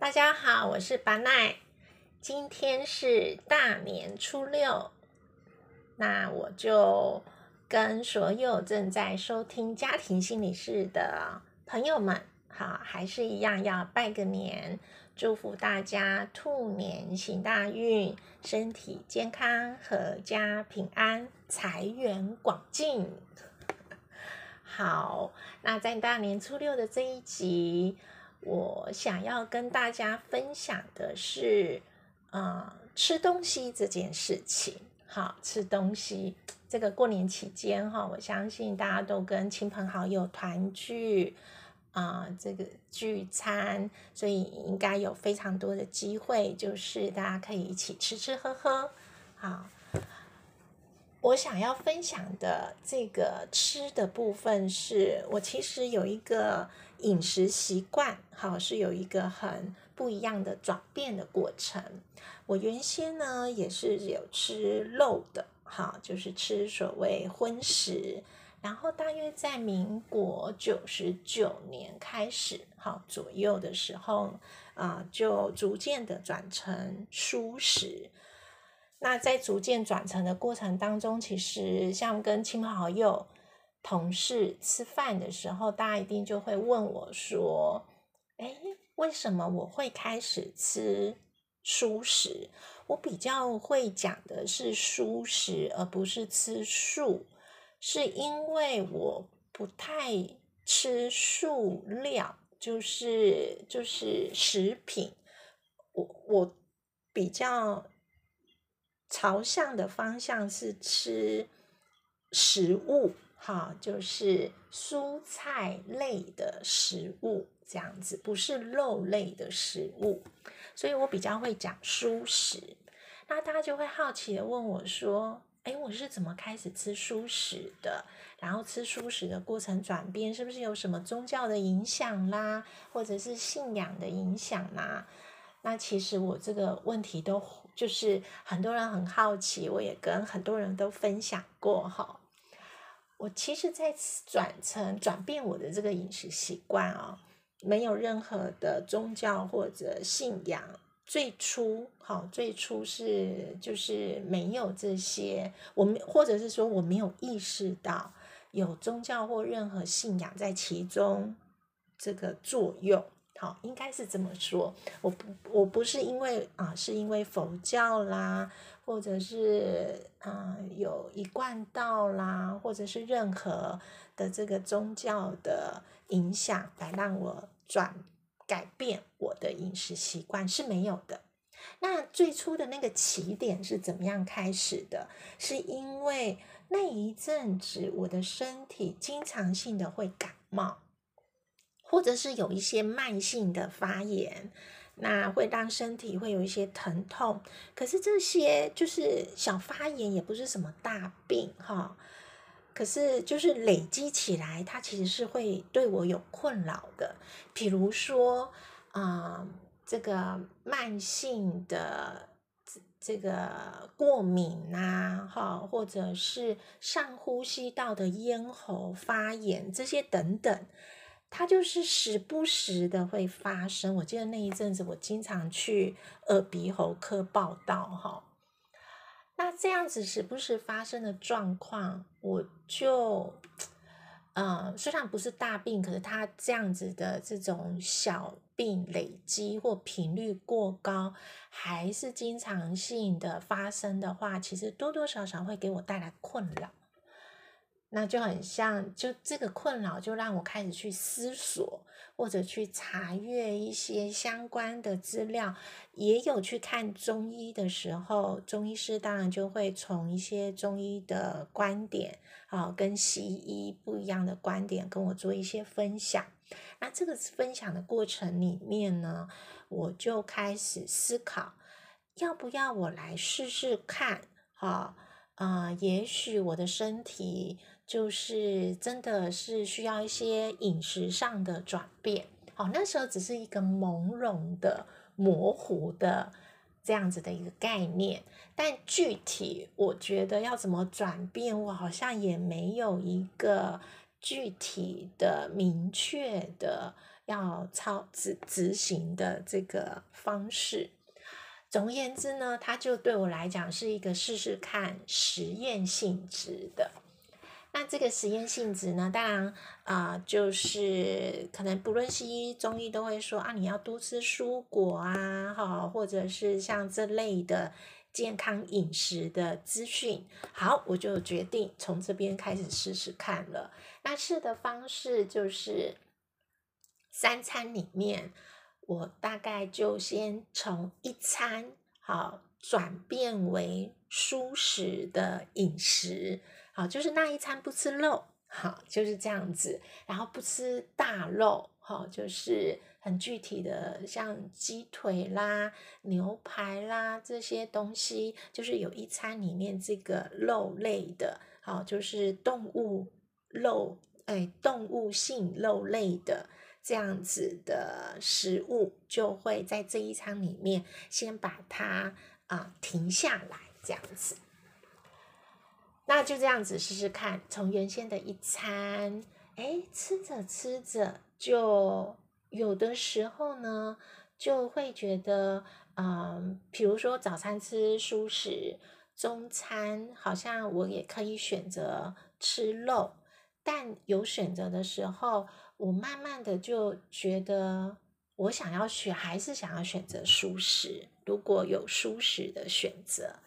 大家好，我是巴奈。今天是大年初六，那我就跟所有正在收听家庭心理室的朋友们，好，还是一样要拜个年，祝福大家兔年行大运，身体健康，阖家平安，财源广进。好，那在大年初六的这一集。我想要跟大家分享的是，呃，吃东西这件事情。好，吃东西，这个过年期间哈，我相信大家都跟亲朋好友团聚啊，这个聚餐，所以应该有非常多的机会，就是大家可以一起吃吃喝喝。好，我想要分享的这个吃的部分，是我其实有一个。饮食习惯好是有一个很不一样的转变的过程。我原先呢也是有吃肉的，好就是吃所谓荤食。然后大约在民国九十九年开始，好左右的时候，啊就逐渐的转成蔬食。那在逐渐转成的过程当中，其实像跟亲朋好友。同事吃饭的时候，大家一定就会问我说：“哎，为什么我会开始吃蔬食？”我比较会讲的是蔬食，而不是吃素，是因为我不太吃素料，就是就是食品。我我比较朝向的方向是吃食物。好，就是蔬菜类的食物这样子，不是肉类的食物，所以我比较会讲蔬食。那大家就会好奇的问我说：“哎，我是怎么开始吃蔬食的？然后吃蔬食的过程转变，是不是有什么宗教的影响啦，或者是信仰的影响啦？”那其实我这个问题都就是很多人很好奇，我也跟很多人都分享过哈。我其实，在转成转变我的这个饮食习惯啊，没有任何的宗教或者信仰。最初，好，最初是就是没有这些，我们或者是说我没有意识到有宗教或任何信仰在其中这个作用。好，应该是这么说。我不，我不是因为啊，是因为佛教啦，或者是啊有一贯道啦，或者是任何的这个宗教的影响，来让我转改变我的饮食习惯是没有的。那最初的那个起点是怎么样开始的？是因为那一阵子我的身体经常性的会感冒。或者是有一些慢性的发炎，那会让身体会有一些疼痛。可是这些就是小发炎，也不是什么大病哈。可是就是累积起来，它其实是会对我有困扰的。比如说啊，这个慢性的这个过敏啊，哈，或者是上呼吸道的咽喉发炎这些等等。它就是时不时的会发生。我记得那一阵子，我经常去耳鼻喉科报道，哈。那这样子时不时发生的状况，我就，呃，虽然不是大病，可是它这样子的这种小病累积或频率过高，还是经常性的发生的话，其实多多少少会给我带来困扰。那就很像，就这个困扰，就让我开始去思索，或者去查阅一些相关的资料，也有去看中医的时候，中医师当然就会从一些中医的观点，啊，跟西医不一样的观点跟我做一些分享。那这个分享的过程里面呢，我就开始思考，要不要我来试试看，哈，啊也许我的身体。就是真的是需要一些饮食上的转变，好，那时候只是一个朦胧的、模糊的这样子的一个概念，但具体我觉得要怎么转变，我好像也没有一个具体的、明确的要操执执行的这个方式。总而言之呢，它就对我来讲是一个试试看实验性质的。那这个实验性质呢，当然啊，就是可能不论西医、中医都会说啊，你要多吃蔬果啊，哈，或者是像这类的健康饮食的资讯。好，我就决定从这边开始试试看了。那试的方式就是三餐里面，我大概就先从一餐好转变为蔬食的饮食。好，就是那一餐不吃肉，好，就是这样子，然后不吃大肉，好，就是很具体的，像鸡腿啦、牛排啦这些东西，就是有一餐里面这个肉类的，好，就是动物肉，哎，动物性肉类的这样子的食物，就会在这一餐里面先把它啊停下来，这样子。那就这样子试试看，从原先的一餐，哎，吃着吃着，就有的时候呢，就会觉得，嗯，比如说早餐吃蔬食，中餐好像我也可以选择吃肉，但有选择的时候，我慢慢的就觉得，我想要选，还是想要选择蔬食，如果有蔬食的选择。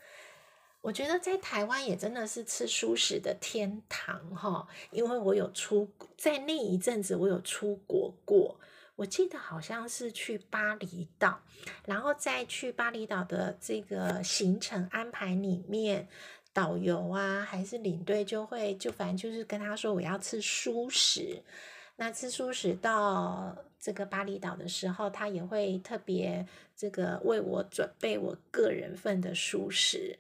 我觉得在台湾也真的是吃素食的天堂哈，因为我有出在那一阵子我有出国过，我记得好像是去巴厘岛，然后再去巴厘岛的这个行程安排里面，导游啊还是领队就会就反正就是跟他说我要吃素食，那吃素食到这个巴厘岛的时候，他也会特别这个为我准备我个人份的素食。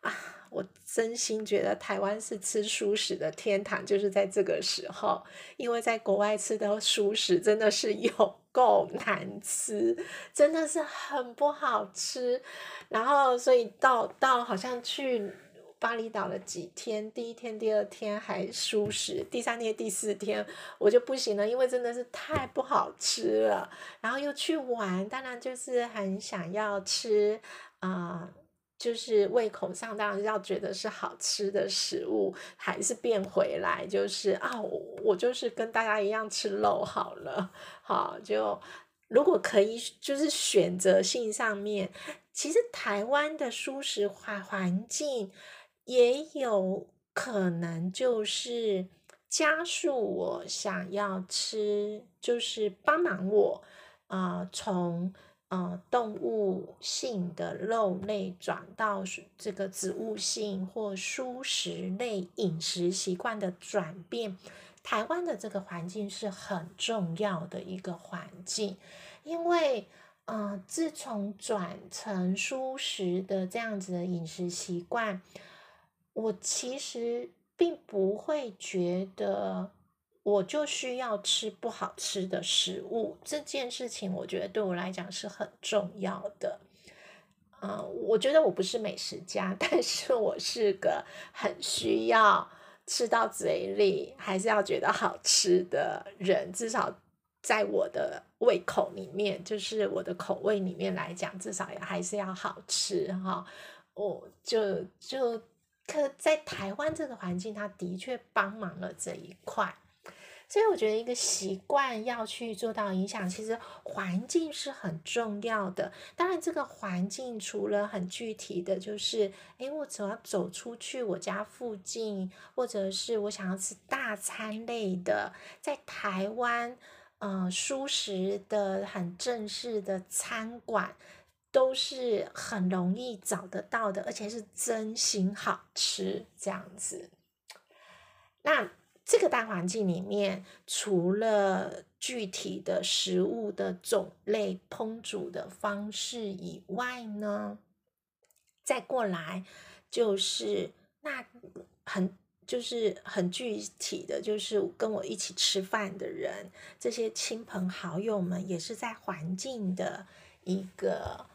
啊，我真心觉得台湾是吃素食的天堂，就是在这个时候，因为在国外吃的素食真的是有够难吃，真的是很不好吃。然后，所以到到好像去巴厘岛了几天，第一天、第二天还舒适，第三天、第四天我就不行了，因为真的是太不好吃了。然后又去玩，当然就是很想要吃啊。就是胃口上当然要觉得是好吃的食物，还是变回来就是啊，我就是跟大家一样吃肉好了，好就如果可以，就是选择性上面，其实台湾的舒适环环境也有可能就是加速我想要吃，就是帮忙我啊从。呃，动物性的肉类转到这个植物性或蔬食类饮食习惯的转变，台湾的这个环境是很重要的一个环境，因为呃，自从转成蔬食的这样子的饮食习惯，我其实并不会觉得。我就需要吃不好吃的食物，这件事情我觉得对我来讲是很重要的。嗯，我觉得我不是美食家，但是我是个很需要吃到嘴里还是要觉得好吃的人。至少在我的胃口里面，就是我的口味里面来讲，至少也还是要好吃哈。我就就可在台湾这个环境，它的确帮忙了这一块。所以我觉得一个习惯要去做到影响，其实环境是很重要的。当然，这个环境除了很具体的就是，诶，我只要走出去我家附近，或者是我想要吃大餐类的，在台湾，嗯，舒适的很正式的餐馆，都是很容易找得到的，而且是真心好吃这样子。那。这个大环境里面，除了具体的食物的种类、烹煮的方式以外呢，再过来就是那很就是很具体的就是跟我一起吃饭的人，这些亲朋好友们也是在环境的一个。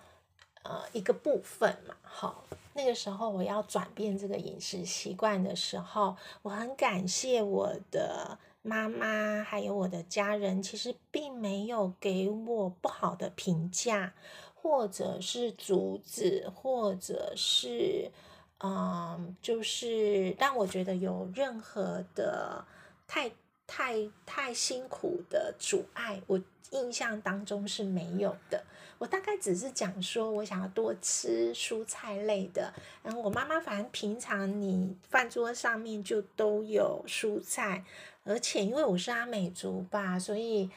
呃，一个部分嘛，好，那个时候我要转变这个饮食习惯的时候，我很感谢我的妈妈还有我的家人，其实并没有给我不好的评价，或者是阻止，或者是嗯，就是让我觉得有任何的太太太辛苦的阻碍，我印象当中是没有的。我大概只是讲说，我想要多吃蔬菜类的。然后我妈妈反正平常你饭桌上面就都有蔬菜，而且因为我是阿美族吧，所以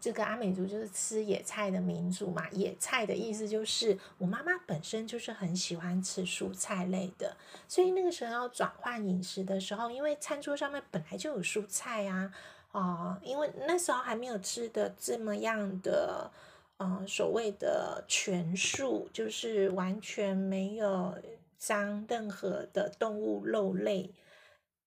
这个阿美族就是吃野菜的民族嘛。野菜的意思就是我妈妈本身就是很喜欢吃蔬菜类的，所以那个时候要转换饮食的时候，因为餐桌上面本来就有蔬菜啊，啊，因为那时候还没有吃的这么样的。嗯，所谓的全素就是完全没有脏任何的动物肉类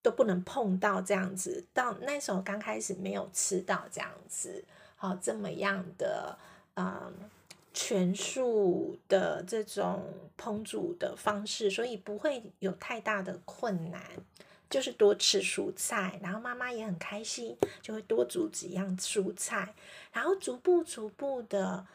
都不能碰到这样子。到那时候刚开始没有吃到这样子，好这么样的嗯全素的这种烹煮的方式，所以不会有太大的困难。就是多吃蔬菜，然后妈妈也很开心，就会多煮几样蔬菜，然后逐步逐步的，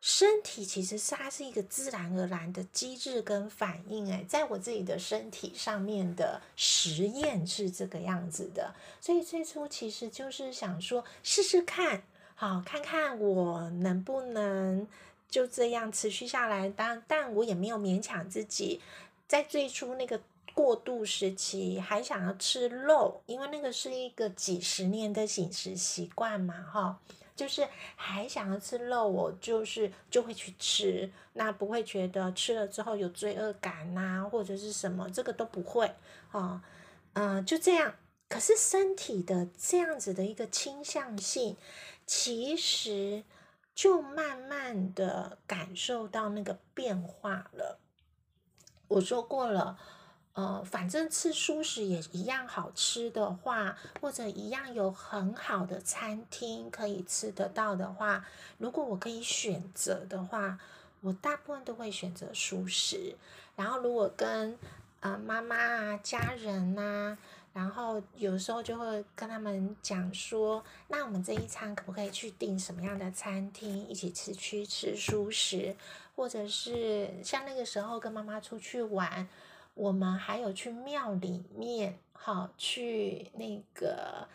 身体其实它是一个自然而然的机制跟反应。诶，在我自己的身体上面的实验是这个样子的，所以最初其实就是想说试试看，好看看我能不能就这样持续下来。但但我也没有勉强自己，在最初那个。过渡时期还想要吃肉，因为那个是一个几十年的饮食习惯嘛，哈，就是还想要吃肉，我就是就会去吃，那不会觉得吃了之后有罪恶感呐，或者是什么，这个都不会，啊，嗯，就这样。可是身体的这样子的一个倾向性，其实就慢慢的感受到那个变化了。我说过了。呃，反正吃素食也一样好吃的话，或者一样有很好的餐厅可以吃得到的话，如果我可以选择的话，我大部分都会选择素食。然后如果跟啊妈妈啊家人呐，然后有时候就会跟他们讲说，那我们这一餐可不可以去订什么样的餐厅，一起吃去吃素食，或者是像那个时候跟妈妈出去玩。我们还有去庙里面，好去那个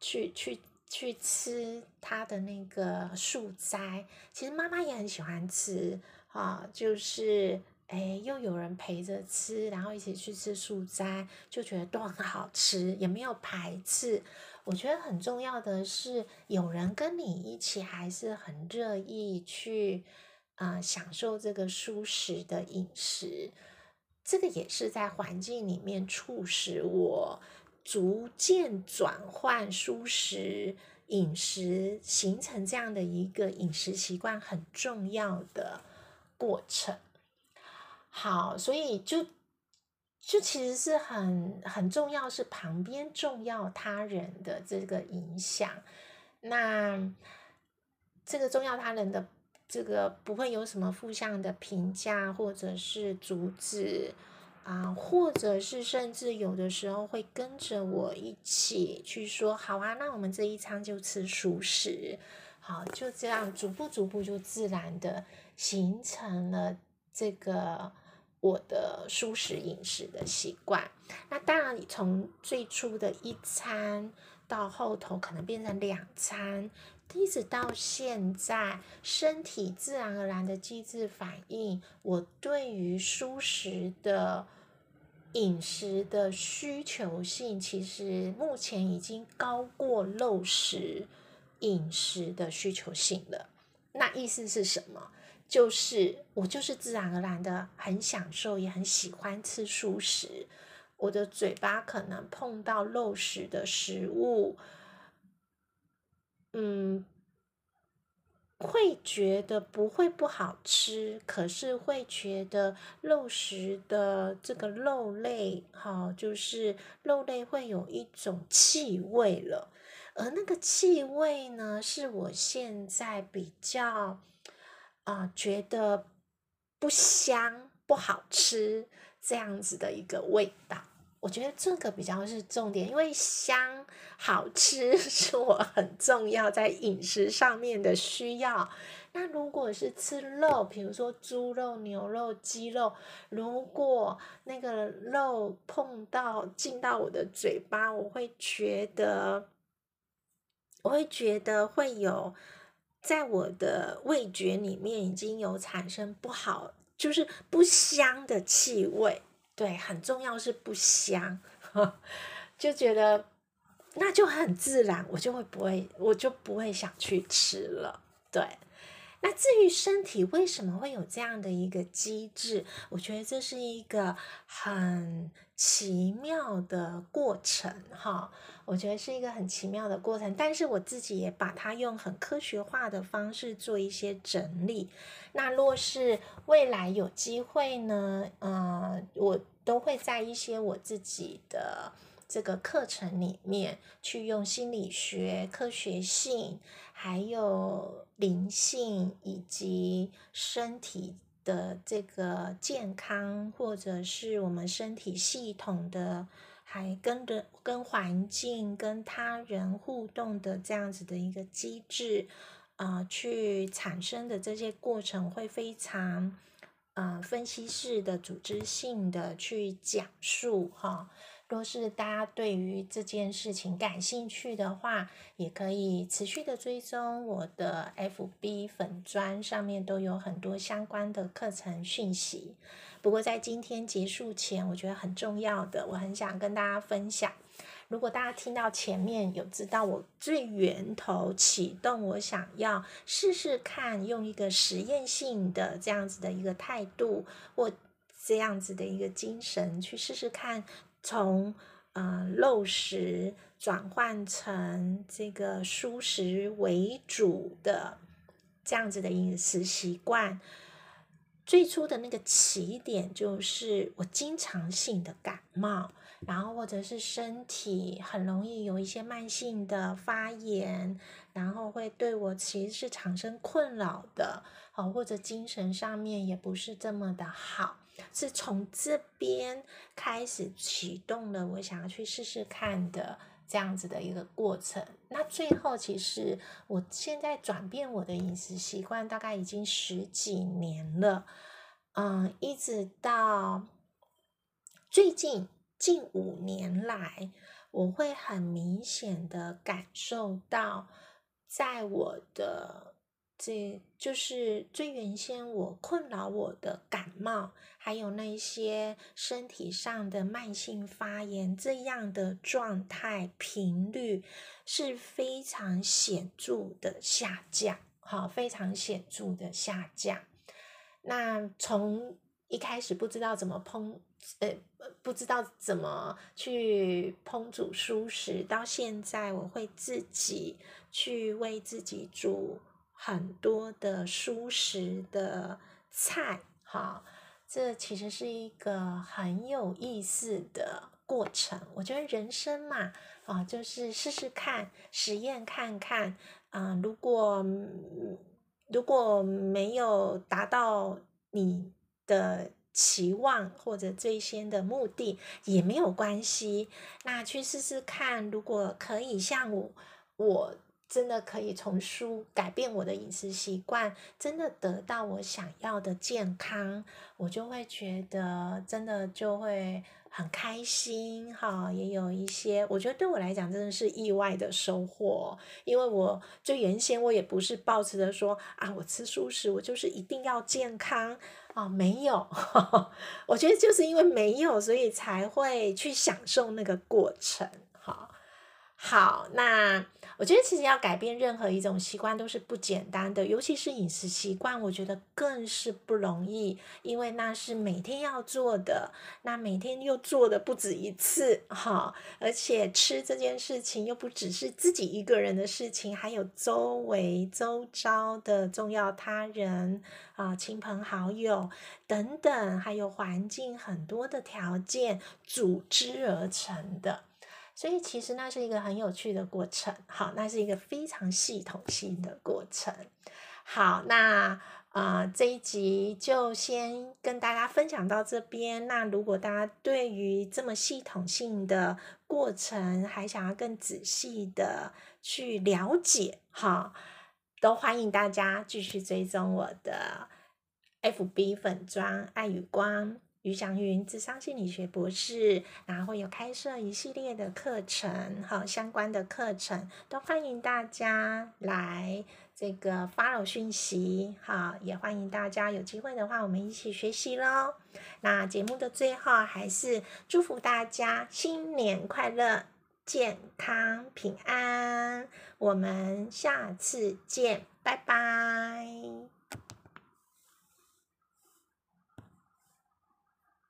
去去去吃他的那个素斋。其实妈妈也很喜欢吃，啊，就是哎，又有人陪着吃，然后一起去吃素斋，就觉得都很好吃，也没有排斥。我觉得很重要的是，有人跟你一起，还是很乐意去啊享受这个舒适的饮食。这个也是在环境里面促使我逐渐转换舒适饮食，形成这样的一个饮食习惯很重要的过程。好，所以就就其实是很很重要，是旁边重要他人的这个影响。那这个重要他人的。这个不会有什么负向的评价，或者是阻止啊，或者是甚至有的时候会跟着我一起去说，好啊，那我们这一餐就吃熟食，好，就这样逐步逐步就自然的形成了这个我的舒食饮食的习惯。那当然，从最初的一餐到后头可能变成两餐。一直到现在，身体自然而然的机制反应，我对于舒适的饮食的需求性，其实目前已经高过肉食饮食的需求性了。那意思是什么？就是我就是自然而然的很享受，也很喜欢吃素食。我的嘴巴可能碰到肉食的食物。嗯，会觉得不会不好吃，可是会觉得肉食的这个肉类，哈，就是肉类会有一种气味了，而那个气味呢，是我现在比较啊觉得不香、不好吃这样子的一个味道。我觉得这个比较是重点，因为香好吃 是我很重要在饮食上面的需要。那如果是吃肉，比如说猪肉、牛肉、鸡肉，如果那个肉碰到进到我的嘴巴，我会觉得，我会觉得会有在我的味觉里面已经有产生不好，就是不香的气味。对，很重要是不香，就觉得那就很自然，我就会不会，我就不会想去吃了。对，那至于身体为什么会有这样的一个机制，我觉得这是一个很奇妙的过程，哈，我觉得是一个很奇妙的过程。但是我自己也把它用很科学化的方式做一些整理。那若是未来有机会呢？呃，我都会在一些我自己的这个课程里面，去用心理学、科学性，还有灵性以及身体的这个健康，或者是我们身体系统的，还跟着跟环境、跟他人互动的这样子的一个机制。啊，去产生的这些过程会非常，啊，分析式的、组织性的去讲述哈。若是大家对于这件事情感兴趣的话，也可以持续的追踪我的 FB 粉砖，上面都有很多相关的课程讯息。不过在今天结束前，我觉得很重要的，我很想跟大家分享。如果大家听到前面有知道我最源头启动，我想要试试看用一个实验性的这样子的一个态度或这样子的一个精神去试试看，从呃肉食转换成这个蔬食为主的这样子的饮食习惯。最初的那个起点就是我经常性的感冒。然后或者是身体很容易有一些慢性的发炎，然后会对我其实是产生困扰的，好或者精神上面也不是这么的好，是从这边开始启动了我想要去试试看的这样子的一个过程。那最后其实我现在转变我的饮食习惯大概已经十几年了，嗯，一直到最近。近五年来，我会很明显的感受到，在我的这就是最原先我困扰我的感冒，还有那些身体上的慢性发炎这样的状态频率是非常显著的下降，好，非常显著的下降。那从一开始不知道怎么烹。呃，不知道怎么去烹煮蔬食，到现在我会自己去为自己煮很多的蔬食的菜，哈，这其实是一个很有意思的过程。我觉得人生嘛，啊，就是试试看，实验看看，啊，如果如果没有达到你的。期望或者最先的目的也没有关系，那去试试看，如果可以像我，我真的可以从书改变我的饮食习惯，真的得到我想要的健康，我就会觉得真的就会很开心哈。也有一些，我觉得对我来讲真的是意外的收获，因为我就原先我也不是抱持着说啊，我吃素食我就是一定要健康。哦，没有，我觉得就是因为没有，所以才会去享受那个过程。好，那我觉得其实要改变任何一种习惯都是不简单的，尤其是饮食习惯，我觉得更是不容易，因为那是每天要做的，那每天又做的不止一次，哈，而且吃这件事情又不只是自己一个人的事情，还有周围周遭的重要他人。啊，亲朋好友等等，还有环境很多的条件组织而成的，所以其实那是一个很有趣的过程。好，那是一个非常系统性的过程。好，那啊，这一集就先跟大家分享到这边。那如果大家对于这么系统性的过程还想要更仔细的去了解，哈，都欢迎大家继续追踪我的 FB 粉砖爱与光。于祥云，智商心理学博士，然后会有开设一系列的课程，哈相关的课程都欢迎大家来这个 follow 讯息，哈，也欢迎大家有机会的话，我们一起学习喽。那节目的最后，还是祝福大家新年快乐，健康平安，我们下次见，拜拜。